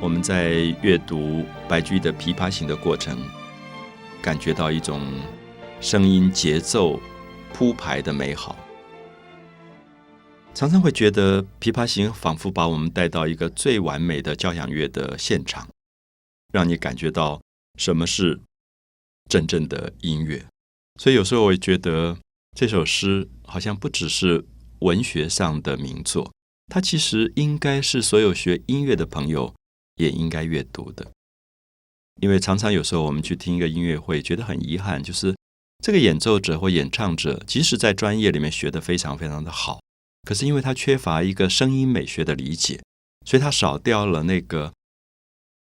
我们在阅读白居易的《琵琶行》的过程，感觉到一种声音节奏铺排的美好。常常会觉得《琵琶行》仿佛把我们带到一个最完美的交响乐的现场，让你感觉到什么是真正的音乐。所以有时候我会觉得这首诗好像不只是文学上的名作，它其实应该是所有学音乐的朋友也应该阅读的。因为常常有时候我们去听一个音乐会，觉得很遗憾，就是这个演奏者或演唱者，即使在专业里面学的非常非常的好。可是因为他缺乏一个声音美学的理解，所以他少掉了那个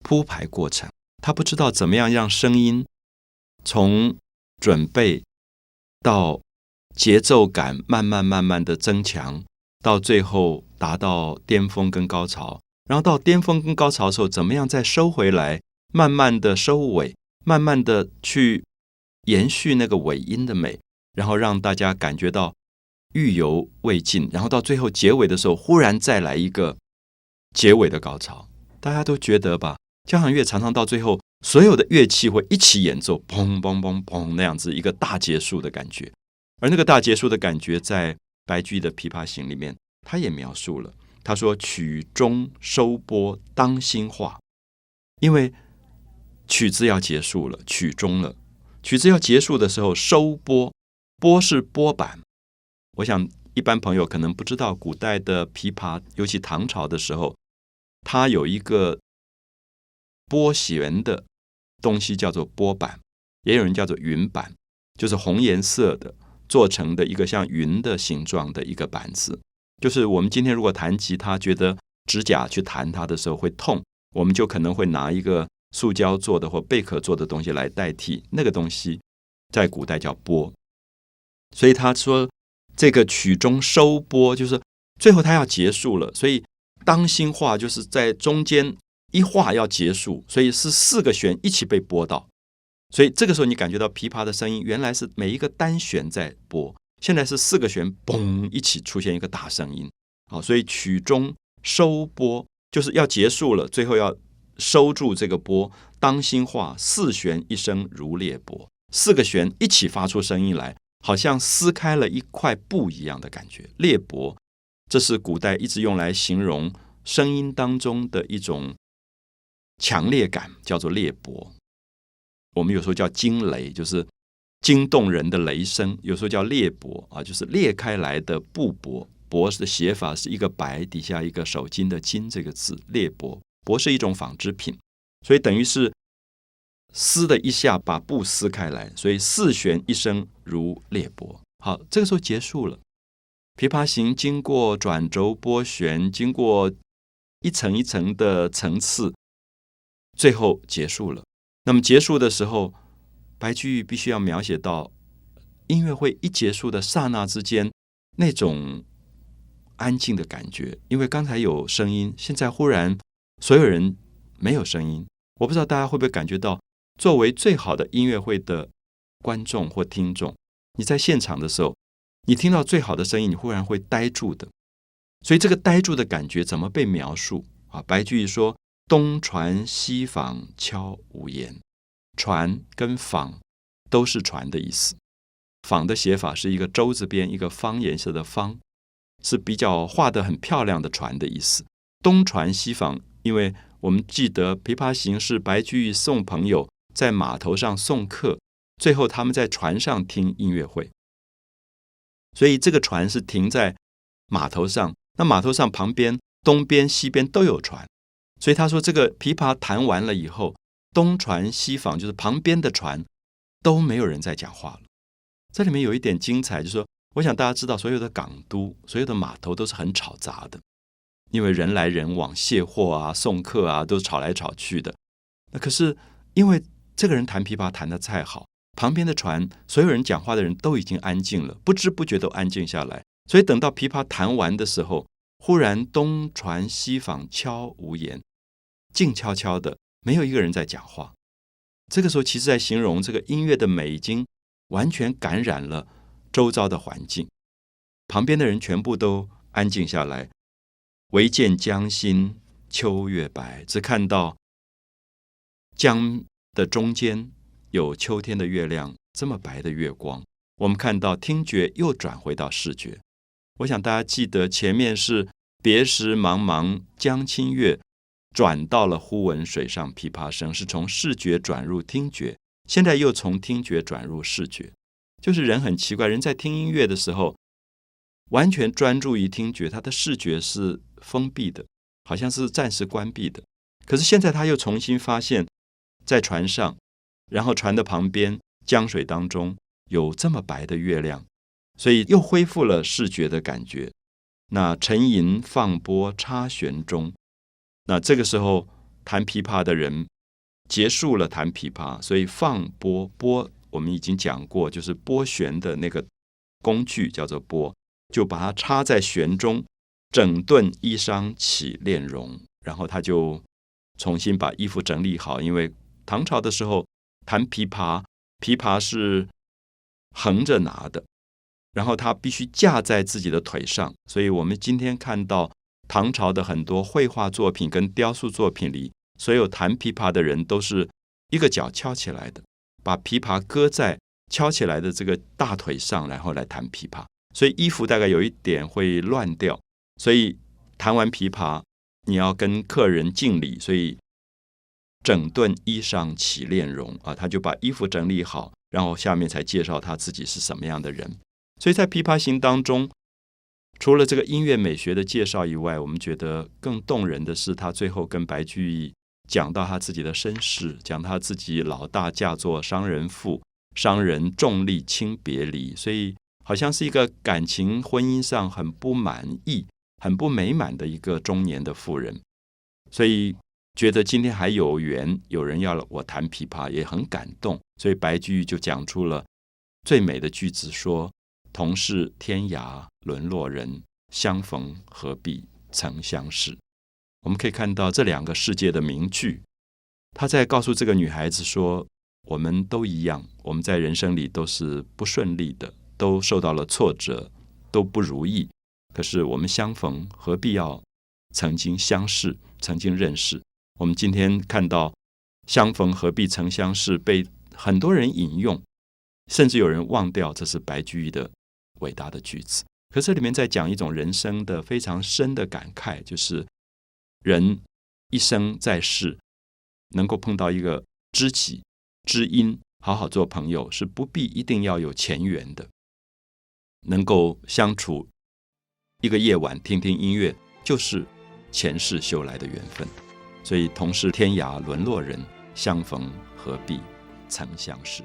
铺排过程。他不知道怎么样让声音从准备到节奏感慢慢慢慢的增强，到最后达到巅峰跟高潮。然后到巅峰跟高潮的时候，怎么样再收回来，慢慢的收尾，慢慢的去延续那个尾音的美，然后让大家感觉到。欲犹未尽，然后到最后结尾的时候，忽然再来一个结尾的高潮。大家都觉得吧，交响乐常常到最后，所有的乐器会一起演奏，砰砰砰砰那样子一个大结束的感觉。而那个大结束的感觉，在白居易的《琵琶行》里面，他也描述了。他说：“曲终收拨当心画，因为曲子要结束了，曲终了。曲子要结束的时候，收拨，拨是拨板。”我想，一般朋友可能不知道，古代的琵琶，尤其唐朝的时候，它有一个拨弦的东西，叫做拨板，也有人叫做云板，就是红颜色的做成的一个像云的形状的一个板子。就是我们今天如果弹吉他，觉得指甲去弹它的时候会痛，我们就可能会拿一个塑胶做的或贝壳做的东西来代替那个东西，在古代叫拨。所以他说。这个曲中收拨，就是最后它要结束了，所以当心画就是在中间一画要结束，所以是四个弦一起被拨到，所以这个时候你感觉到琵琶的声音原来是每一个单弦在拨，现在是四个弦嘣一起出现一个大声音，好，所以曲中收拨就是要结束了，最后要收住这个拨，当心话四弦一声如裂帛，四个弦一起发出声音来。好像撕开了一块布一样的感觉，裂帛，这是古代一直用来形容声音当中的一种强烈感，叫做裂帛。我们有时候叫惊雷，就是惊动人的雷声；有时候叫裂帛啊，就是裂开来的布帛。帛的写法是一个白底下一个手巾的巾这个字，裂帛。帛是一种纺织品，所以等于是。撕的一下把布撕开来，所以四弦一声如裂帛。好，这个时候结束了。琵琶行经过转轴拨弦，经过一层一层的层次，最后结束了。那么结束的时候，白居易必须要描写到音乐会一结束的刹那之间那种安静的感觉，因为刚才有声音，现在忽然所有人没有声音。我不知道大家会不会感觉到。作为最好的音乐会的观众或听众，你在现场的时候，你听到最好的声音，你忽然会呆住的。所以这个呆住的感觉怎么被描述啊？白居易说：“东船西舫悄无言。”船跟舫都是船的意思。舫的写法是一个舟字边，一个方颜色的方，是比较画的很漂亮的船的意思。东船西舫，因为我们记得《琵琶行》是白居易送朋友。在码头上送客，最后他们在船上听音乐会，所以这个船是停在码头上。那码头上旁边东边西边都有船，所以他说这个琵琶弹完了以后，东船西舫，就是旁边的船都没有人在讲话了。这里面有一点精彩，就是说，我想大家知道，所有的港都、所有的码头都是很吵杂的，因为人来人往，卸货啊、送客啊，都吵来吵去的。那可是因为这个人弹琵琶弹得太好，旁边的船所有人讲话的人都已经安静了，不知不觉都安静下来。所以等到琵琶弹完的时候，忽然东船西舫悄无言，静悄悄的，没有一个人在讲话。这个时候，其实在形容这个音乐的美，已经完全感染了周遭的环境。旁边的人全部都安静下来，唯见江心秋月白，只看到江的中间有秋天的月亮，这么白的月光。我们看到听觉又转回到视觉。我想大家记得前面是别时茫茫江清月，转到了忽闻水上琵琶声，是从视觉转入听觉，现在又从听觉转入视觉。就是人很奇怪，人在听音乐的时候，完全专注于听觉，他的视觉是封闭的，好像是暂时关闭的。可是现在他又重新发现，在船上，然后船的旁边江水当中有这么白的月亮，所以又恢复了视觉的感觉。那沉吟放拨插弦中，那这个时候弹琵琶的人结束了弹琵琶，所以放拨拨。我们已经讲过，就是拨弦的那个工具叫做拨，就把它插在弦中，整顿衣裳起练容，然后他就重新把衣服整理好。因为唐朝的时候弹琵琶，琵琶是横着拿的，然后他必须架在自己的腿上，所以我们今天看到唐朝的很多绘画作品跟雕塑作品里，所有弹琵琶的人都是一个脚翘起来的。把琵琶搁在翘起来的这个大腿上，然后来弹琵琶，所以衣服大概有一点会乱掉。所以弹完琵琶，你要跟客人敬礼，所以整顿衣裳起练容啊，他就把衣服整理好，然后下面才介绍他自己是什么样的人。所以在《琵琶行》当中，除了这个音乐美学的介绍以外，我们觉得更动人的是他最后跟白居易。讲到他自己的身世，讲他自己老大嫁作商人妇，商人重利轻别离，所以好像是一个感情婚姻上很不满意、很不美满的一个中年的妇人，所以觉得今天还有缘，有人要我弹琵琶，也很感动，所以白居易就讲出了最美的句子，说：“同是天涯沦落人，相逢何必曾相识。”我们可以看到这两个世界的名句，他在告诉这个女孩子说：“我们都一样，我们在人生里都是不顺利的，都受到了挫折，都不如意。可是我们相逢，何必要曾经相识、曾经认识？我们今天看到‘相逢何必曾相识’被很多人引用，甚至有人忘掉这是白居易的伟大的句子。可这里面在讲一种人生的非常深的感慨，就是。”人一生在世，能够碰到一个知己知音，好好做朋友，是不必一定要有前缘的。能够相处一个夜晚，听听音乐，就是前世修来的缘分。所以，同是天涯沦落人，相逢何必曾相识。